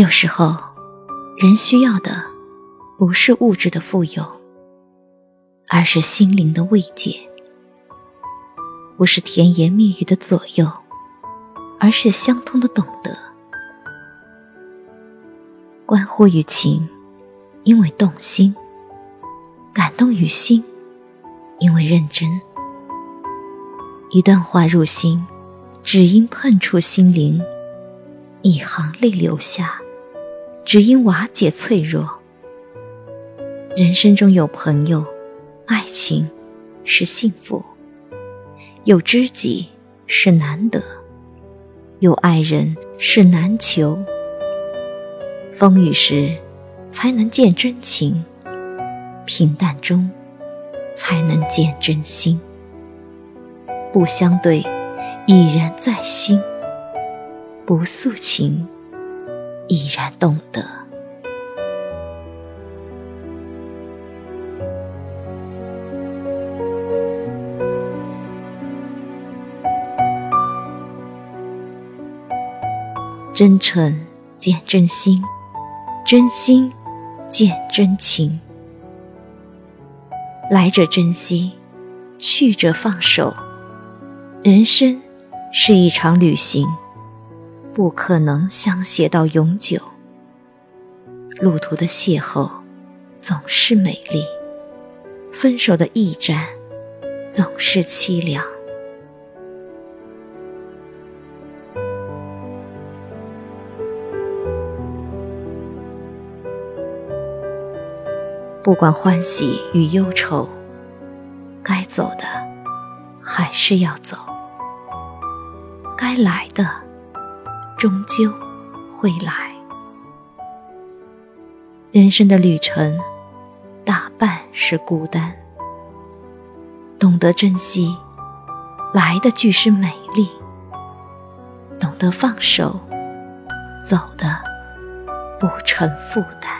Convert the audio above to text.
有时候，人需要的不是物质的富有，而是心灵的慰藉；不是甜言蜜语的左右，而是相通的懂得。关乎于情，因为动心；感动于心，因为认真。一段话入心，只因碰触心灵；一行泪流下，只因瓦解脆弱。人生中有朋友，爱情是幸福；有知己是难得；有爱人是难求。风雨时，才能见真情；平淡中，才能见真心。不相对，已然在心；不诉情，已然懂得。真诚见真心。真心见真情，来者珍惜，去者放手。人生是一场旅行，不可能相携到永久。路途的邂逅总是美丽，分手的驿站总是凄凉。不管欢喜与忧愁，该走的还是要走，该来的终究会来。人生的旅程，大半是孤单。懂得珍惜，来的俱是美丽；懂得放手，走的不成负担。